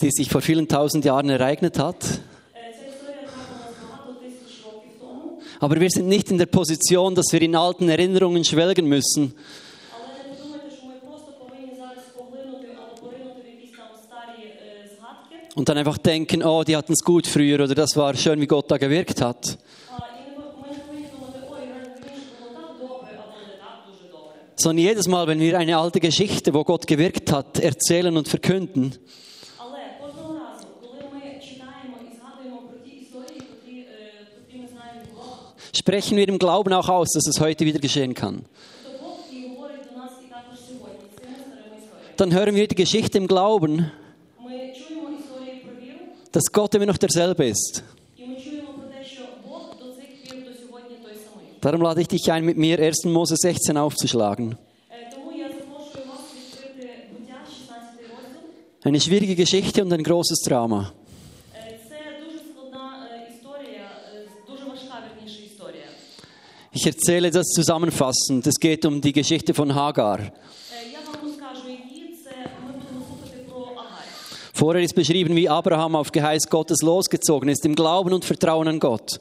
die sich vor vielen tausend Jahren ereignet hat. Aber wir sind nicht in der Position, dass wir in alten Erinnerungen schwelgen müssen. Und dann einfach denken, oh, die hatten es gut früher oder das war schön, wie Gott da gewirkt hat. sondern jedes Mal, wenn wir eine alte Geschichte, wo Gott gewirkt hat, erzählen und verkünden, sprechen wir im Glauben auch aus, dass es heute wieder geschehen kann. Dann hören wir die Geschichte im Glauben, dass Gott immer noch derselbe ist. Darum lade ich dich ein, mit mir 1. Mose 16 aufzuschlagen. Eine schwierige Geschichte und ein großes Drama. Ich erzähle das zusammenfassend. Es geht um die Geschichte von Hagar. Vorher ist beschrieben, wie Abraham auf Geheiß Gottes losgezogen ist, im Glauben und Vertrauen an Gott.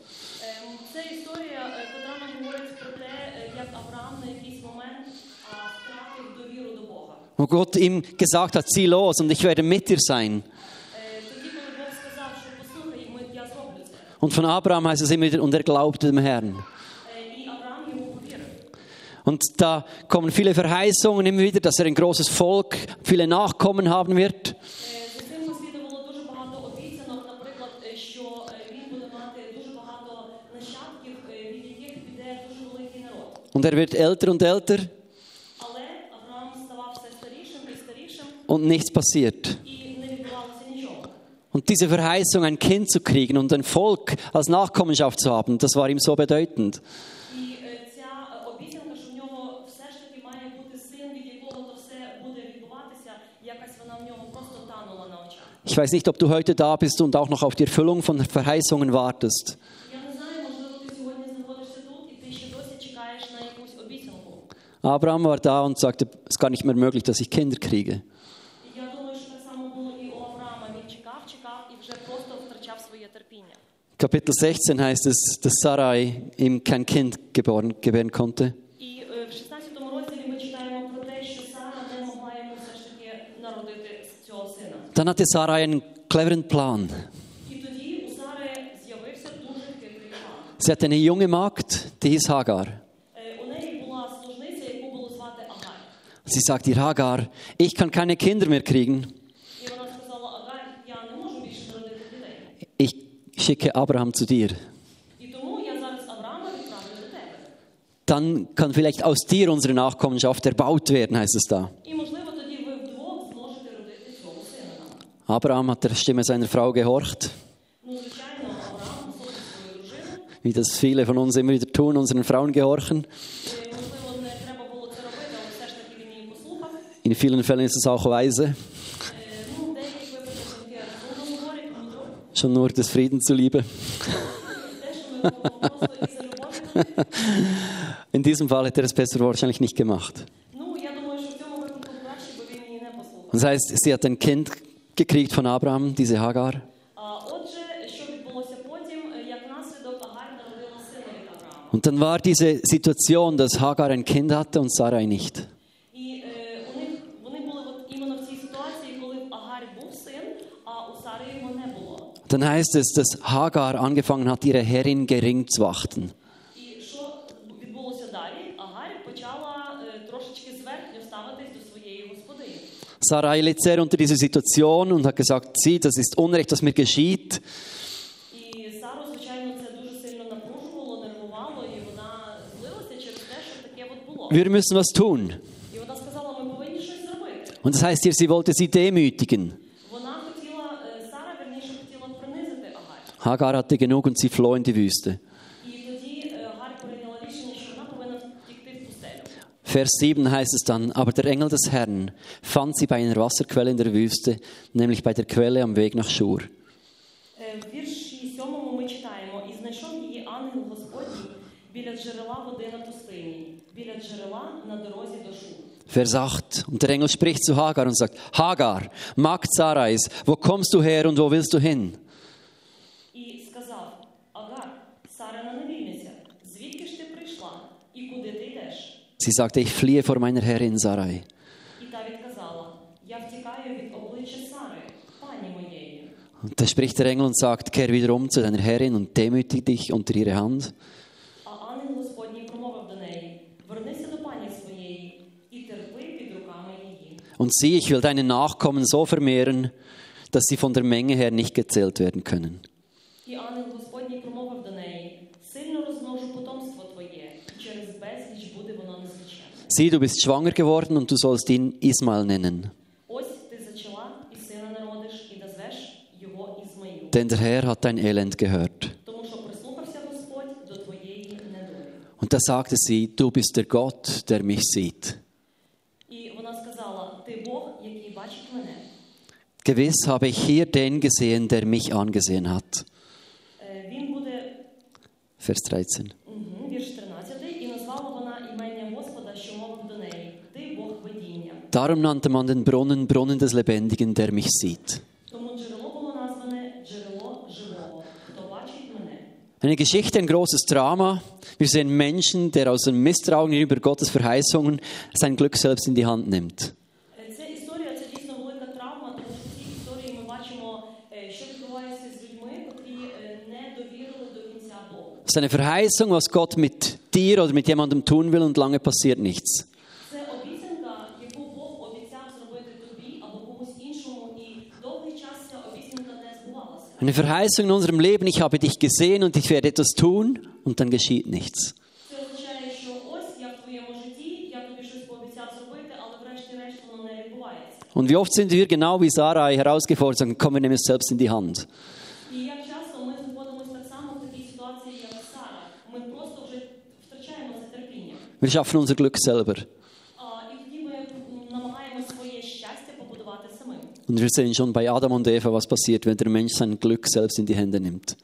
wo Gott ihm gesagt hat, zieh los und ich werde mit dir sein. Und von Abraham heißt es immer wieder, und er glaubte dem Herrn. Und da kommen viele Verheißungen immer wieder, dass er ein großes Volk, viele Nachkommen haben wird. Und er wird älter und älter. und nichts passiert. Und diese Verheißung, ein Kind zu kriegen und ein Volk als Nachkommenschaft zu haben, das war ihm so bedeutend. Ich weiß nicht, ob du heute da bist und auch noch auf die Erfüllung von Verheißungen wartest. Abraham war da und sagte, es ist gar nicht mehr möglich, dass ich Kinder kriege. Kapitel 16 heißt es, dass Sarai ihm kein Kind geboren, gebären konnte. Dann hatte Sarai einen cleveren Plan. Sie hatte eine junge Magd, die hieß Hagar. Sie sagt ihr Hagar, ich kann keine Kinder mehr kriegen. schicke Abraham zu dir. Dann kann vielleicht aus dir unsere Nachkommenschaft erbaut werden, heißt es da. Abraham hat der Stimme seiner Frau gehorcht. Wie das viele von uns immer wieder tun, unseren Frauen gehorchen. In vielen Fällen ist es auch weise. schon nur des Friedens zuliebe. In diesem Fall hätte er es besser wahrscheinlich nicht gemacht. Das heißt, sie hat ein Kind gekriegt von Abraham, diese Hagar. Und dann war diese Situation, dass Hagar ein Kind hatte und Sarai nicht. dann heißt es, dass Hagar angefangen hat, ihre Herrin gering zu achten. Sarai litt sehr unter dieser Situation und hat gesagt, sieh, das ist Unrecht, was mir geschieht. Wir müssen was tun. Und das heißt hier, sie wollte sie demütigen. Hagar hatte genug und sie floh in die Wüste. Vers 7 heißt es dann, aber der Engel des Herrn fand sie bei einer Wasserquelle in der Wüste, nämlich bei der Quelle am Weg nach Schur. Vers 8. Und der Engel spricht zu Hagar und sagt, Hagar, Magd Sarais, wo kommst du her und wo willst du hin? Sie sagte, ich fliehe vor meiner Herrin Sarai. Und da spricht der Engel und sagt, kehr wieder um zu deiner Herrin und demütige dich unter ihre Hand. Und sieh, ich will deine Nachkommen so vermehren, dass sie von der Menge her nicht gezählt werden können. Die Sieh, du bist schwanger geworden und du sollst ihn Ismael nennen. Denn der Herr hat dein Elend gehört. Und da sagte sie, du bist der Gott, der mich sieht. Gewiss habe ich hier den gesehen, der mich angesehen hat. Vers 13. Darum nannte man den Brunnen Brunnen des Lebendigen, der mich sieht. Eine Geschichte, ein großes Drama. Wir sehen Menschen, der aus dem Misstrauen gegenüber Gottes Verheißungen sein Glück selbst in die Hand nimmt. Es ist eine Verheißung, was Gott mit dir oder mit jemandem tun will und lange passiert nichts. Eine Verheißung in unserem Leben, ich habe dich gesehen und ich werde etwas tun und dann geschieht nichts. Und wie oft sind wir genau wie Sarai herausgefordert und sagen, komm, wir nehmen es selbst in die Hand. Wir schaffen unser Glück selber. Und wir sehen schon bei Adam und Eva, was passiert, wenn der Mensch sein Glück selbst in die Hände nimmt.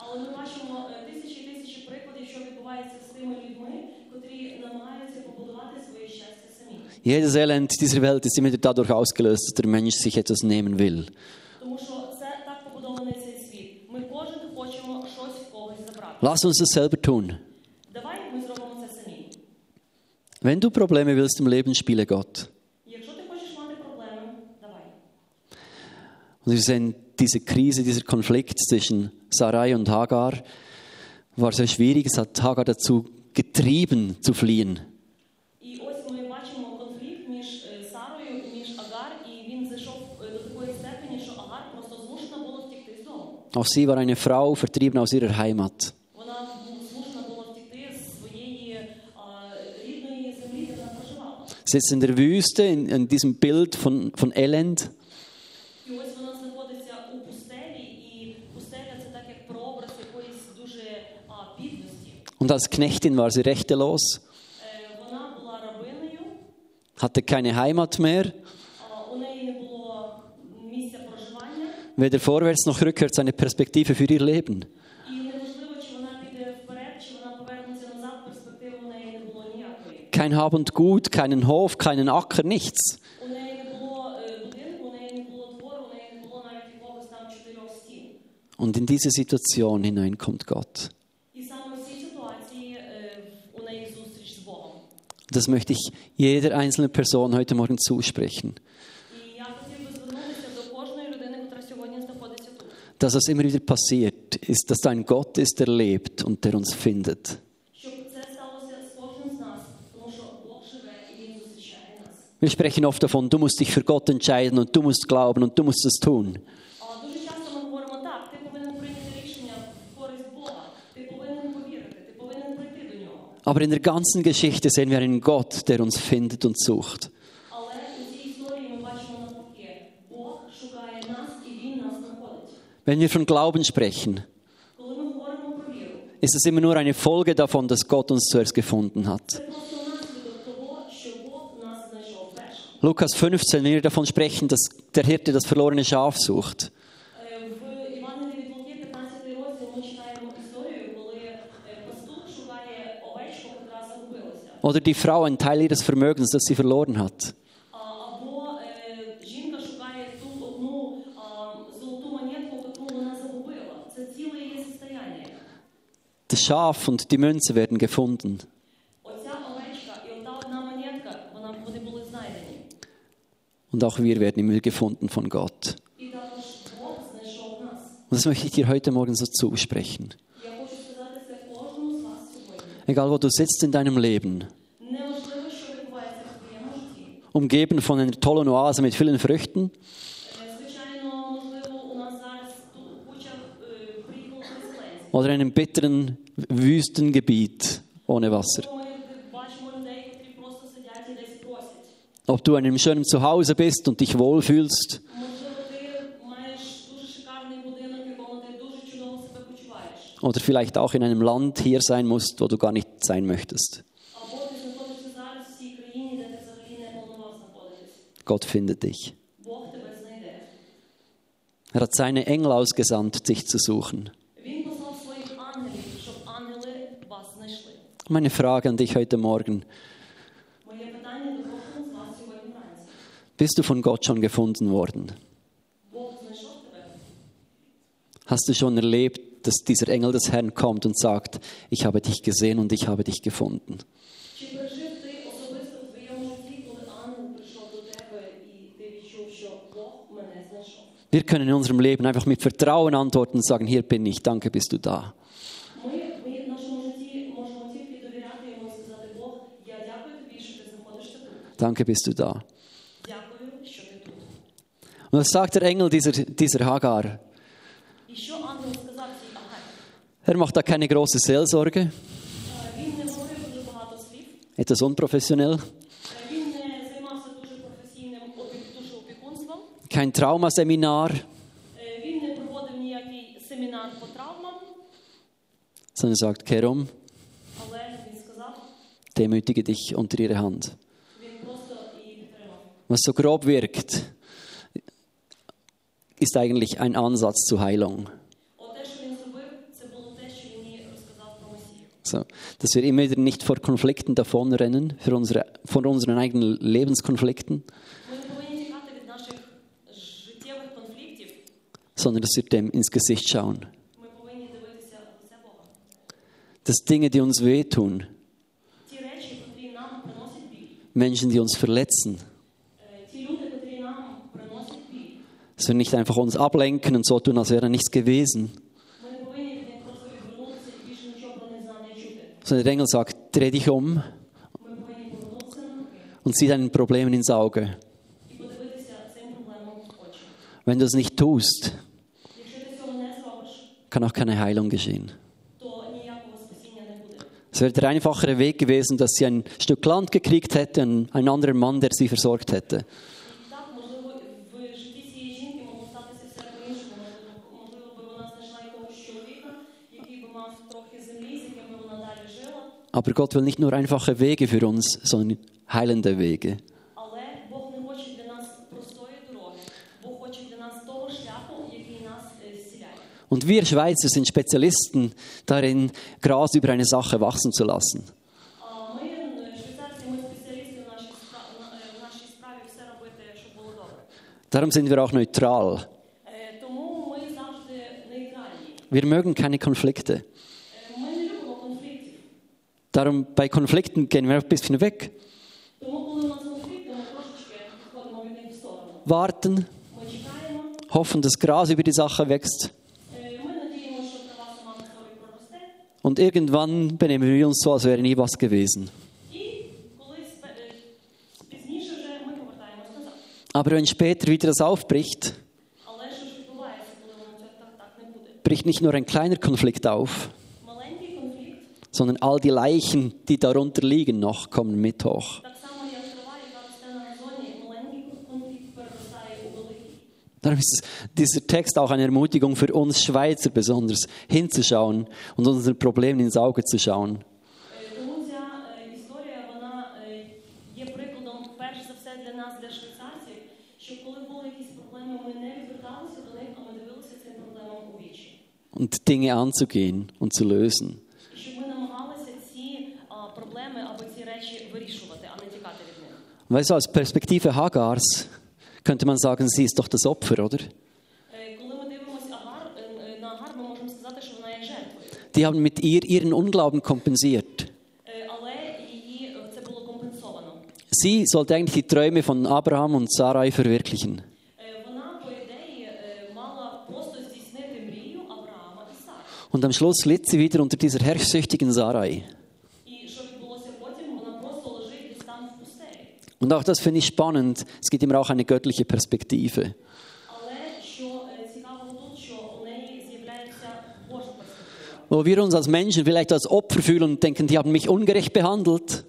Jedes Elend dieser Welt ist immer dadurch ausgelöst, dass der Mensch sich etwas nehmen will. Lass uns das selber tun. Wenn du Probleme willst im Leben, spiele Gott. Und wir sehen diese Krise, dieser Konflikt zwischen Sarai und Hagar war sehr schwierig. Es hat Hagar dazu getrieben, zu fliehen. Auch sie war eine Frau, vertrieben aus ihrer Heimat. Sie ist in der Wüste, in, in diesem Bild von, von Elend. Und als Knechtin war sie rechtelos, hatte keine Heimat mehr, weder vorwärts noch rückwärts eine Perspektive für ihr Leben. Kein Hab und Gut, keinen Hof, keinen Acker, nichts. Und in diese Situation hinein kommt Gott. Das möchte ich jeder einzelnen Person heute Morgen zusprechen. Dass es immer wieder passiert, ist, dass dein Gott ist, der lebt und der uns findet. Wir sprechen oft davon, du musst dich für Gott entscheiden und du musst glauben und du musst es tun. Aber in der ganzen Geschichte sehen wir einen Gott, der uns findet und sucht. Wenn wir von Glauben sprechen, ist es immer nur eine Folge davon, dass Gott uns zuerst gefunden hat. Lukas 15, wenn wir davon sprechen, dass der Hirte das verlorene Schaf sucht, Oder die Frau einen Teil ihres Vermögens, das sie verloren hat. Das Schaf und die Münze werden gefunden. Und auch wir werden im Müll gefunden von Gott. Und das möchte ich dir heute Morgen so zusprechen egal wo du sitzt in deinem Leben, umgeben von einer tollen Oase mit vielen Früchten. Oder einem bitteren Wüstengebiet ohne Wasser. Ob du in einem schönen Zuhause bist und dich wohlfühlst. oder vielleicht auch in einem Land hier sein musst, wo du gar nicht sein möchtest. Gott findet dich. Er hat seine Engel ausgesandt, dich zu suchen. Meine Frage an dich heute Morgen. Bist du von Gott schon gefunden worden? Hast du schon erlebt, dass dieser Engel des Herrn kommt und sagt, ich habe dich gesehen und ich habe dich gefunden. Wir können in unserem Leben einfach mit Vertrauen antworten und sagen, hier bin ich, danke bist du da. Danke bist du da. Und was sagt der Engel dieser, dieser Hagar? Er macht da keine große Seelsorge. Etwas unprofessionell. Kein Traumaseminar. Sondern er sagt, kehr um. Demütige dich unter ihre Hand. Was so grob wirkt, ist eigentlich ein Ansatz zur Heilung. So, dass wir immer wieder nicht vor Konflikten davonrennen, für unsere, vor unseren eigenen Lebenskonflikten, sondern dass wir dem ins Gesicht schauen. Dass Dinge, die uns wehtun, Menschen, die uns verletzen, dass wir nicht einfach uns ablenken und so tun, als wäre nichts gewesen sondern der Engel sagt, dreh dich um und sieh deinen Problemen ins Auge. Wenn du es nicht tust, kann auch keine Heilung geschehen. Es wäre der einfachere Weg gewesen, dass sie ein Stück Land gekriegt hätte, und einen anderen Mann, der sie versorgt hätte. Aber Gott will nicht nur einfache Wege für uns, sondern heilende Wege. Und wir Schweizer sind Spezialisten darin, Gras über eine Sache wachsen zu lassen. Darum sind wir auch neutral. Wir mögen keine Konflikte. Darum bei Konflikten gehen wir ein bisschen weg. Warten, hoffen, dass Gras über die Sache wächst. Und irgendwann benehmen wir uns so, als wäre nie was gewesen. Aber wenn später wieder das aufbricht, bricht nicht nur ein kleiner Konflikt auf, sondern all die Leichen, die darunter liegen, noch kommen mit hoch. Darum ist dieser Text auch eine Ermutigung für uns Schweizer besonders, hinzuschauen und unseren Problemen ins Auge zu schauen. Und Dinge anzugehen und zu lösen. Weißt du, aus Perspektive Hagars könnte man sagen, sie ist doch das Opfer, oder? Die haben mit ihr ihren Unglauben kompensiert. Sie sollte eigentlich die Träume von Abraham und Sarai verwirklichen. Und am Schluss litt sie wieder unter dieser herrschsüchtigen Sarai. Und auch das finde ich spannend. Es gibt immer auch eine göttliche Perspektive. Wo wir uns als Menschen vielleicht als Opfer fühlen und denken, die haben mich ungerecht behandelt.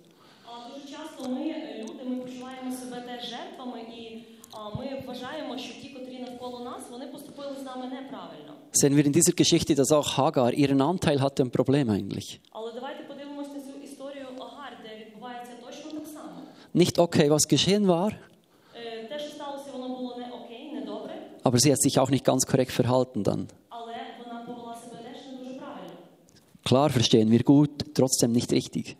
Sehen wir in dieser Geschichte, dass auch Hagar ihren Anteil hatte am Problem eigentlich. Aber nicht okay, was geschehen war. Aber sie hat sich auch nicht ganz korrekt verhalten dann. Klar verstehen wir gut, trotzdem nicht richtig.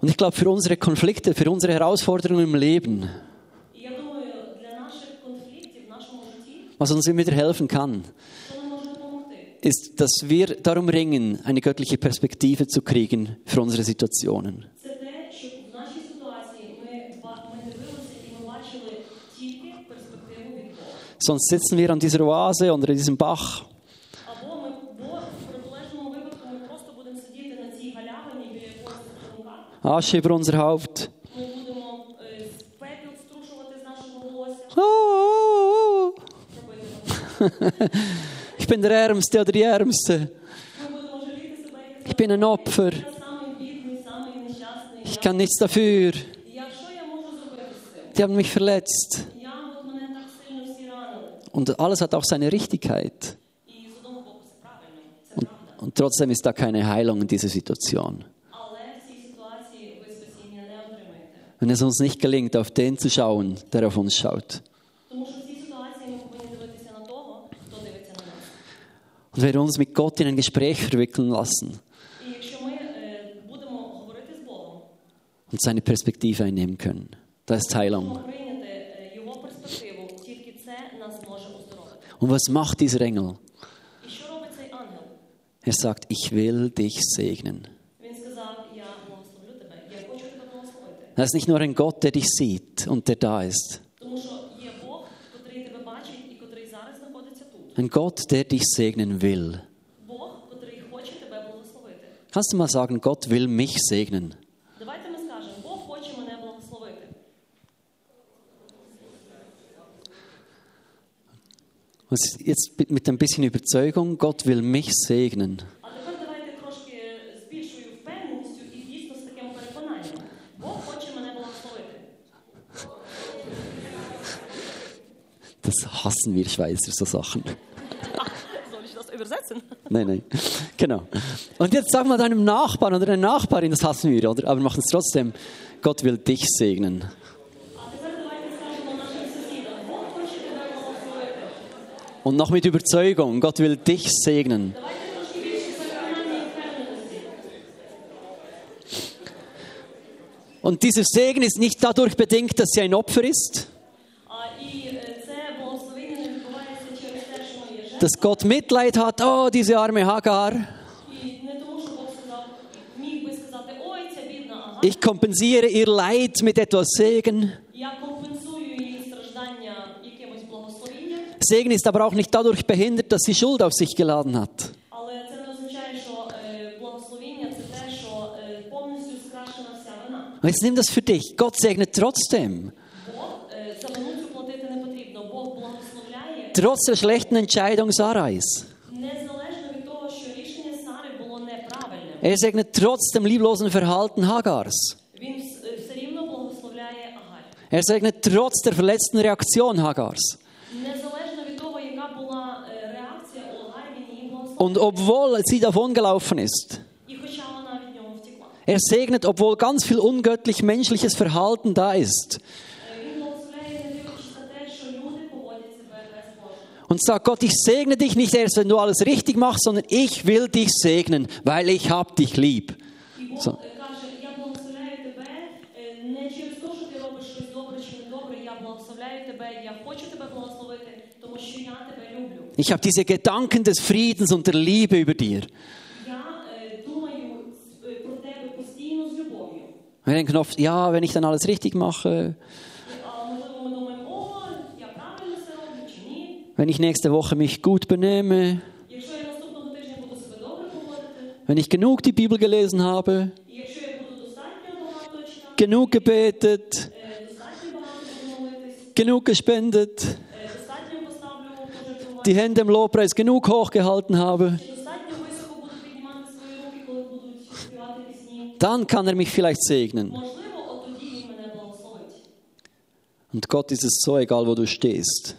Und ich glaube, für unsere Konflikte, für unsere Herausforderungen im Leben, was uns immer wieder helfen kann, ist, dass wir darum ringen, eine göttliche Perspektive zu kriegen für unsere Situationen. Sonst sitzen wir an dieser Oase oder an diesem Bach. Asche über unser Haupt. Ah, ah, ah ich bin der Ärmste oder die Ärmste. Ich bin ein Opfer. Ich kann nichts dafür. Die haben mich verletzt. Und alles hat auch seine Richtigkeit. Und, und trotzdem ist da keine Heilung in dieser Situation. Wenn es uns nicht gelingt, auf den zu schauen, der auf uns schaut. und wir uns mit Gott in ein Gespräch verwickeln lassen und seine Perspektive einnehmen können. Da ist Heilung. Und was macht dieser Engel? Er sagt, ich will dich segnen. Das ist nicht nur ein Gott, der dich sieht und der da ist. Ein Gott, der dich segnen will. Kannst du mal sagen, Gott will mich segnen? Jetzt mit ein bisschen Überzeugung, Gott will mich segnen. hassen wir Schweizer so Sachen. Soll ich das übersetzen? Nein, nein. Genau. Und jetzt sag mal deinem Nachbarn oder deiner Nachbarin, das hassen wir, oder? Aber machen es trotzdem. Gott will dich segnen. Und noch mit Überzeugung, Gott will dich segnen. Und dieser Segen ist nicht dadurch bedingt, dass sie ein Opfer ist, dass Gott Mitleid hat, oh, diese arme Hagar. Ich kompensiere ihr Leid mit etwas Segen. Segen ist aber auch nicht dadurch behindert, dass sie Schuld auf sich geladen hat. Und jetzt nimm das für dich. Gott segnet trotzdem. Trotz der schlechten Entscheidung Sarais. Er segnet trotz dem lieblosen Verhalten Hagars. Er segnet trotz der verletzten Reaktion Hagars. Und obwohl sie davongelaufen ist, er segnet, obwohl ganz viel ungöttlich menschliches Verhalten da ist. und sag Gott, ich segne dich nicht erst, wenn du alles richtig machst, sondern ich will dich segnen, weil ich hab dich lieb. So. Ich habe diese Gedanken des Friedens und der Liebe über dir. Wir denken oft, ja, wenn ich dann alles richtig mache, Wenn ich nächste Woche mich gut benehme, wenn ich genug die Bibel gelesen habe, genug gebetet, genug gespendet, die Hände im Lobpreis genug hochgehalten habe, dann kann er mich vielleicht segnen. Und Gott ist es so egal, wo du stehst.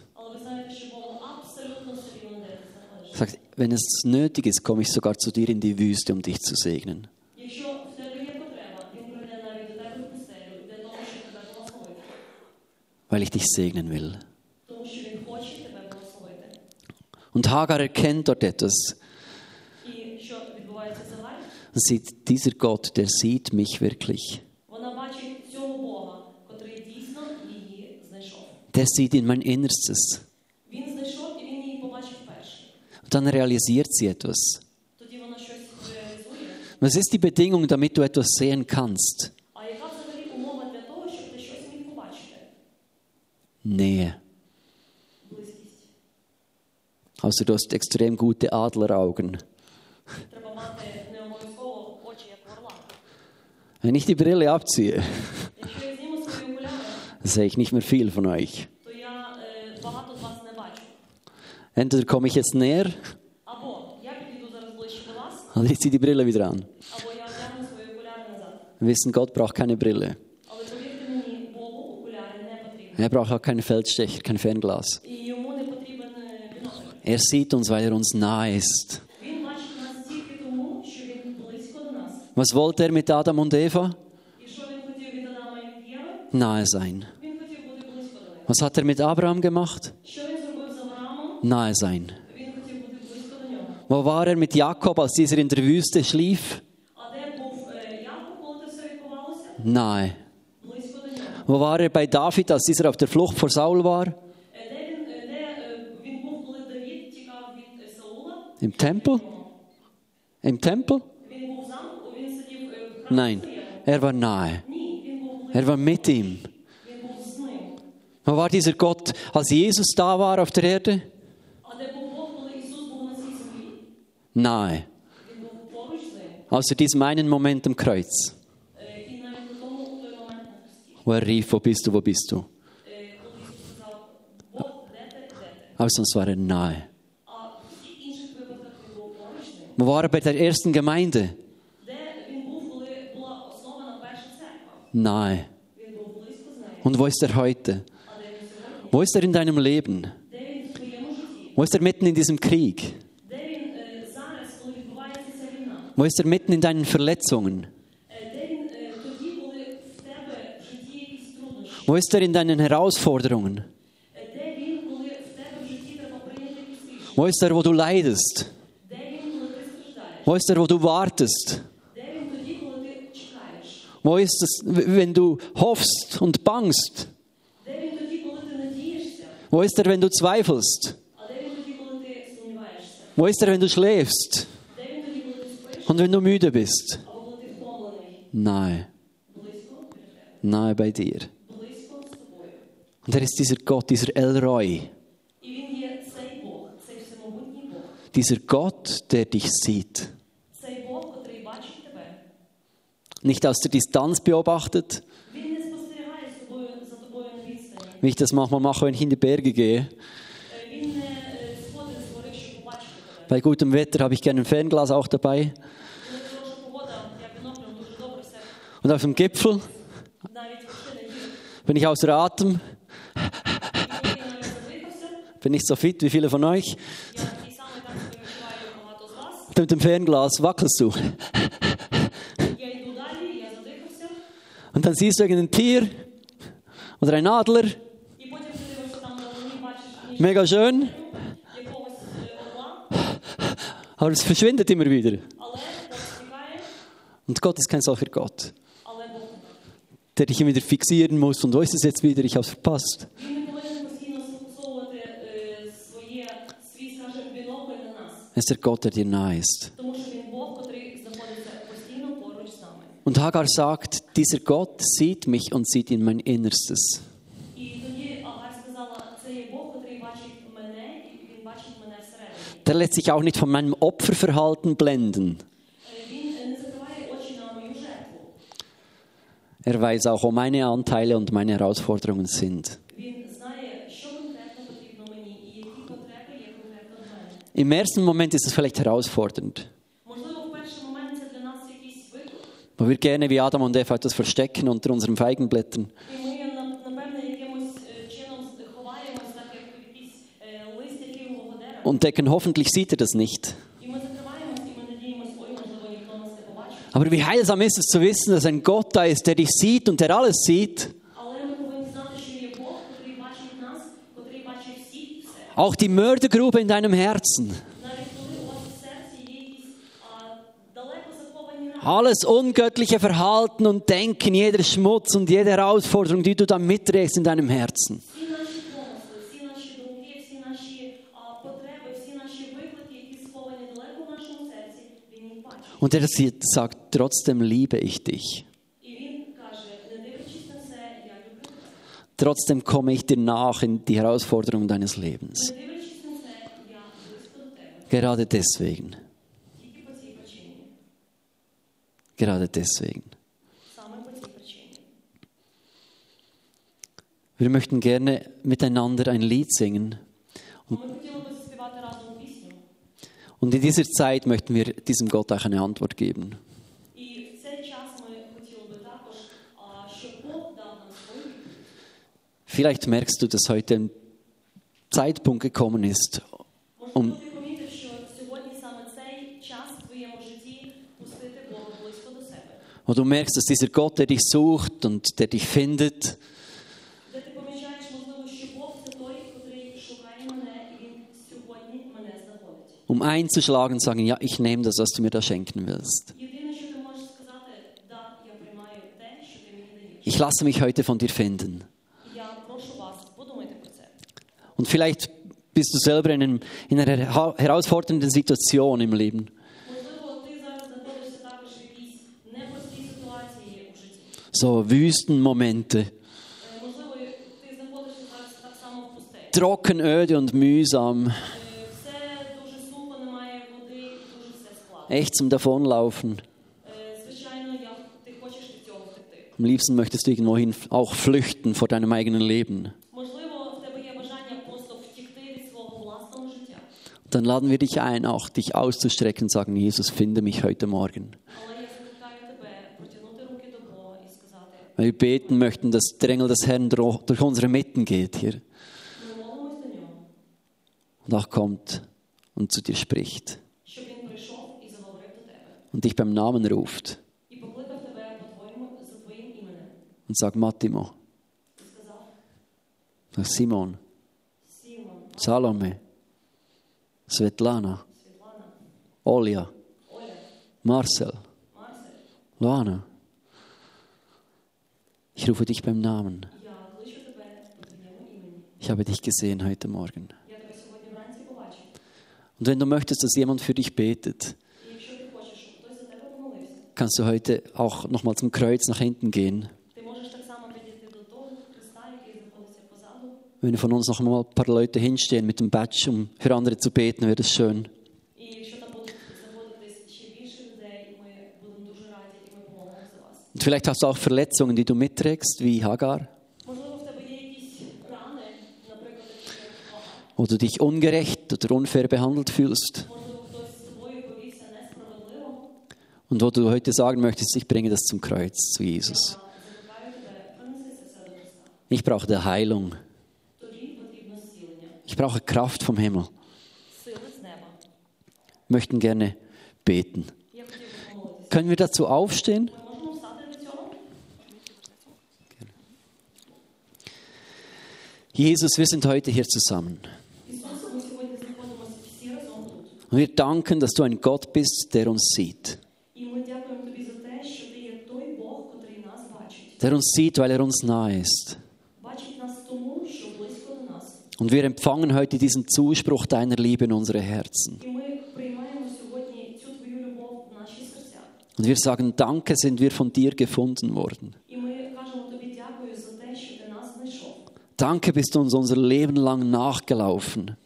sagt, wenn es nötig ist, komme ich sogar zu dir in die Wüste, um dich zu segnen. Weil ich dich segnen will. Und Hagar erkennt dort etwas. Und sieht, dieser Gott, der sieht mich wirklich. Der sieht in mein Innerstes dann realisiert sie etwas. Was ist die Bedingung, damit du etwas sehen kannst? Nähe. Also du hast extrem gute Adleraugen. Wenn ich die Brille abziehe, sehe ich nicht mehr viel von euch. Entweder komme ich jetzt näher oder ich ziehe die Brille wieder an. Wir wissen, Gott braucht keine Brille. Er braucht auch keinen Feldstecher, kein Fernglas. Er sieht uns, weil er uns nahe ist. Was wollte er mit Adam und Eva? Nahe sein. Was hat er mit Abraham gemacht? nahe sein. Wo war er mit Jakob, als dieser in der Wüste schlief? Nahe. Wo war er bei David, als dieser auf der Flucht vor Saul war? Im Tempel? Im Tempel? Nein, er war nahe. Er war mit ihm. Wo war dieser Gott, als Jesus da war auf der Erde? nahe. Außer also diesem einen Moment am Kreuz. Wo er rief, wo bist du, wo bist du? Aber sonst war er nahe. Wo war er bei der ersten Gemeinde? Nahe. Und wo ist er heute? Wo ist er in deinem Leben? Wo ist er mitten in diesem Krieg? Wo ist er mitten in deinen Verletzungen? Wo ist er in deinen Herausforderungen? Wo ist er, wo du leidest? Wo ist er, wo du wartest? Wo ist es, wenn du hoffst und bangst? Wo ist er, wenn du zweifelst? Wo ist er, wenn du schläfst? Und wenn du müde bist? Nein. Nein bei dir. Und er ist dieser Gott, dieser El Roy. Dieser Gott, der dich sieht. Nicht aus der Distanz beobachtet, wie ich das manchmal mache, wenn ich in die Berge gehe. Bei gutem Wetter habe ich gerne ein Fernglas auch dabei. Und auf dem Gipfel bin ich außer Atem. Bin nicht so fit wie viele von euch. Und Mit dem Fernglas wackelst du. Und dann siehst du irgendein Tier oder ein Adler. Mega schön. Aber es verschwindet immer wieder. Und Gott ist kein solcher Gott, der dich immer wieder fixieren muss und wo ist es jetzt wieder, ich habe es verpasst. Es ist der Gott, der dir nahe ist. Und Hagar sagt, dieser Gott sieht mich und sieht in mein Innerstes. der lässt sich auch nicht von meinem Opferverhalten blenden. Er weiß auch, wo meine Anteile und meine Herausforderungen sind. Im ersten Moment ist es vielleicht herausfordernd. Wo wir gerne wie Adam und Eva etwas verstecken unter unseren Feigenblättern. und decken. hoffentlich sieht er das nicht. Aber wie heilsam ist es zu wissen, dass ein Gott da ist, der dich sieht und der alles sieht. Auch die Mördergrube in deinem Herzen. Alles ungöttliche Verhalten und Denken, jeder Schmutz und jede Herausforderung, die du da mitträgst in deinem Herzen. Und er sagt, trotzdem liebe ich dich. Trotzdem komme ich dir nach in die Herausforderung deines Lebens. Gerade deswegen. Gerade deswegen. Wir möchten gerne miteinander ein Lied singen. Und und in dieser Zeit möchten wir diesem Gott auch eine Antwort geben. Vielleicht merkst du, dass heute ein Zeitpunkt gekommen ist, um Und du merkst, dass dieser Gott, der dich sucht und der dich findet, um einzuschlagen und sagen, ja, ich nehme das, was du mir da schenken willst. Ich lasse mich heute von dir finden. Und vielleicht bist du selber in, einem, in einer herausfordernden Situation im Leben. So Wüstenmomente. Trocken, öde und mühsam. Echt zum Davonlaufen. Am liebsten möchtest du irgendwo hin auch flüchten vor deinem eigenen Leben. Dann laden wir dich ein, auch dich auszustrecken und sagen, Jesus, finde mich heute Morgen. Weil wir beten möchten, dass der Engel des Herrn durch unsere Mitten geht hier. Und auch kommt und zu dir spricht und dich beim Namen ruft. Und sagt, Mattimo, Simon, Salome, Svetlana, Olja, Marcel, Luana. Ich rufe dich beim Namen. Ich habe dich gesehen heute Morgen. Und wenn du möchtest, dass jemand für dich betet, kannst du heute auch nochmal zum Kreuz nach hinten gehen. Wenn von uns nochmal ein paar Leute hinstehen mit dem Badge, um für andere zu beten, wäre das schön. Und vielleicht hast du auch Verletzungen, die du mitträgst, wie Hagar. Oder dich ungerecht oder unfair behandelt fühlst. Und wo du heute sagen möchtest, ich bringe das zum Kreuz, zu Jesus. Ich brauche der Heilung. Ich brauche Kraft vom Himmel. Möchten gerne beten. Können wir dazu aufstehen? Jesus, wir sind heute hier zusammen. Und wir danken, dass du ein Gott bist, der uns sieht. der uns sieht, weil er uns nahe ist. Und wir empfangen heute diesen Zuspruch deiner Liebe in unsere Herzen. Und wir sagen, danke sind wir von dir gefunden worden. Danke bist du uns unser Leben lang nachgelaufen.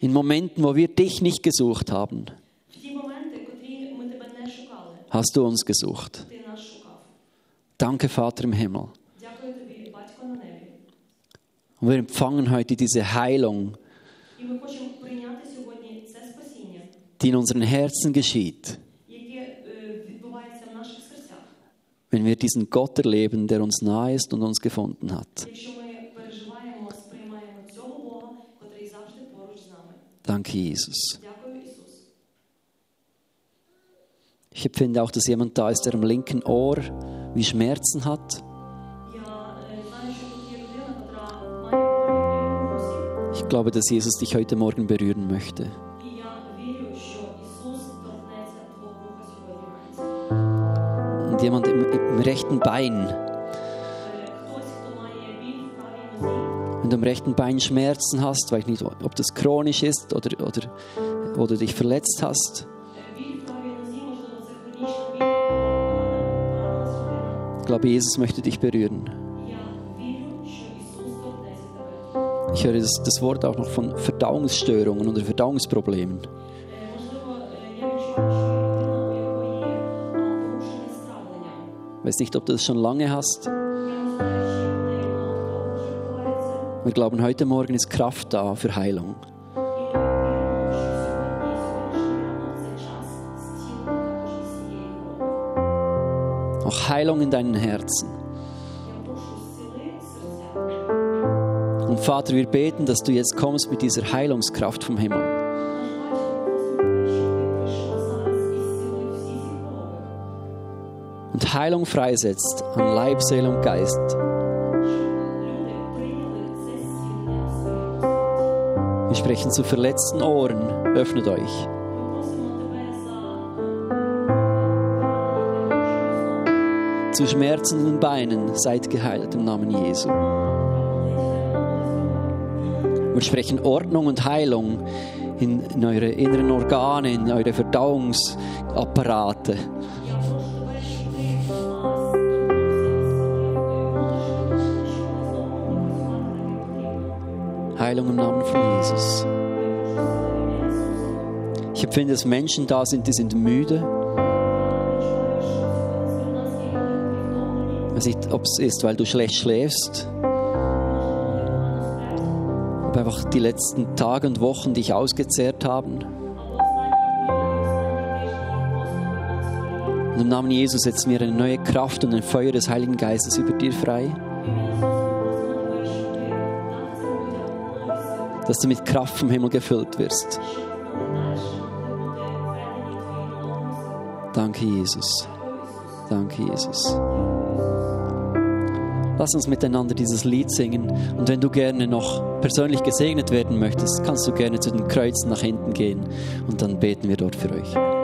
In Momenten, wo wir dich nicht gesucht haben hast du uns gesucht. Danke, Vater im Himmel. Und wir empfangen heute diese Heilung, die in unseren Herzen geschieht, wenn wir diesen Gott erleben, der uns nahe ist und uns gefunden hat. Danke, Jesus. Danke, Jesus. Ich empfinde auch, dass jemand da ist, der am linken Ohr wie Schmerzen hat. Ich glaube, dass Jesus dich heute Morgen berühren möchte. Und jemand im, im rechten Bein. Wenn du am rechten Bein Schmerzen hast, weiß ich nicht, ob das chronisch ist oder, oder, oder dich verletzt hast. glaube, Jesus möchte dich berühren. Ich höre das, das Wort auch noch von Verdauungsstörungen oder Verdauungsproblemen. Ich weiß nicht, ob du das schon lange hast. Wir glauben, heute Morgen ist Kraft da für Heilung. noch Heilung in deinen Herzen. Und Vater, wir beten, dass du jetzt kommst mit dieser Heilungskraft vom Himmel. Und Heilung freisetzt an Leib, Seele und Geist. Wir sprechen zu verletzten Ohren, öffnet euch. zu schmerzenden Beinen seid geheilt im Namen Jesu. Wir sprechen Ordnung und Heilung in, in eure inneren Organe, in eure Verdauungsapparate. Heilung im Namen von Jesus. Ich empfinde, dass Menschen da sind, die sind müde ob es ist, weil du schlecht schläfst. Ob einfach die letzten Tage und Wochen dich ausgezehrt haben. Und im Namen Jesus setzen wir eine neue Kraft und ein Feuer des Heiligen Geistes über dir frei. Dass du mit Kraft vom Himmel gefüllt wirst. Danke, Jesus. Danke, Jesus. Lass uns miteinander dieses Lied singen. Und wenn du gerne noch persönlich gesegnet werden möchtest, kannst du gerne zu den Kreuzen nach hinten gehen und dann beten wir dort für euch.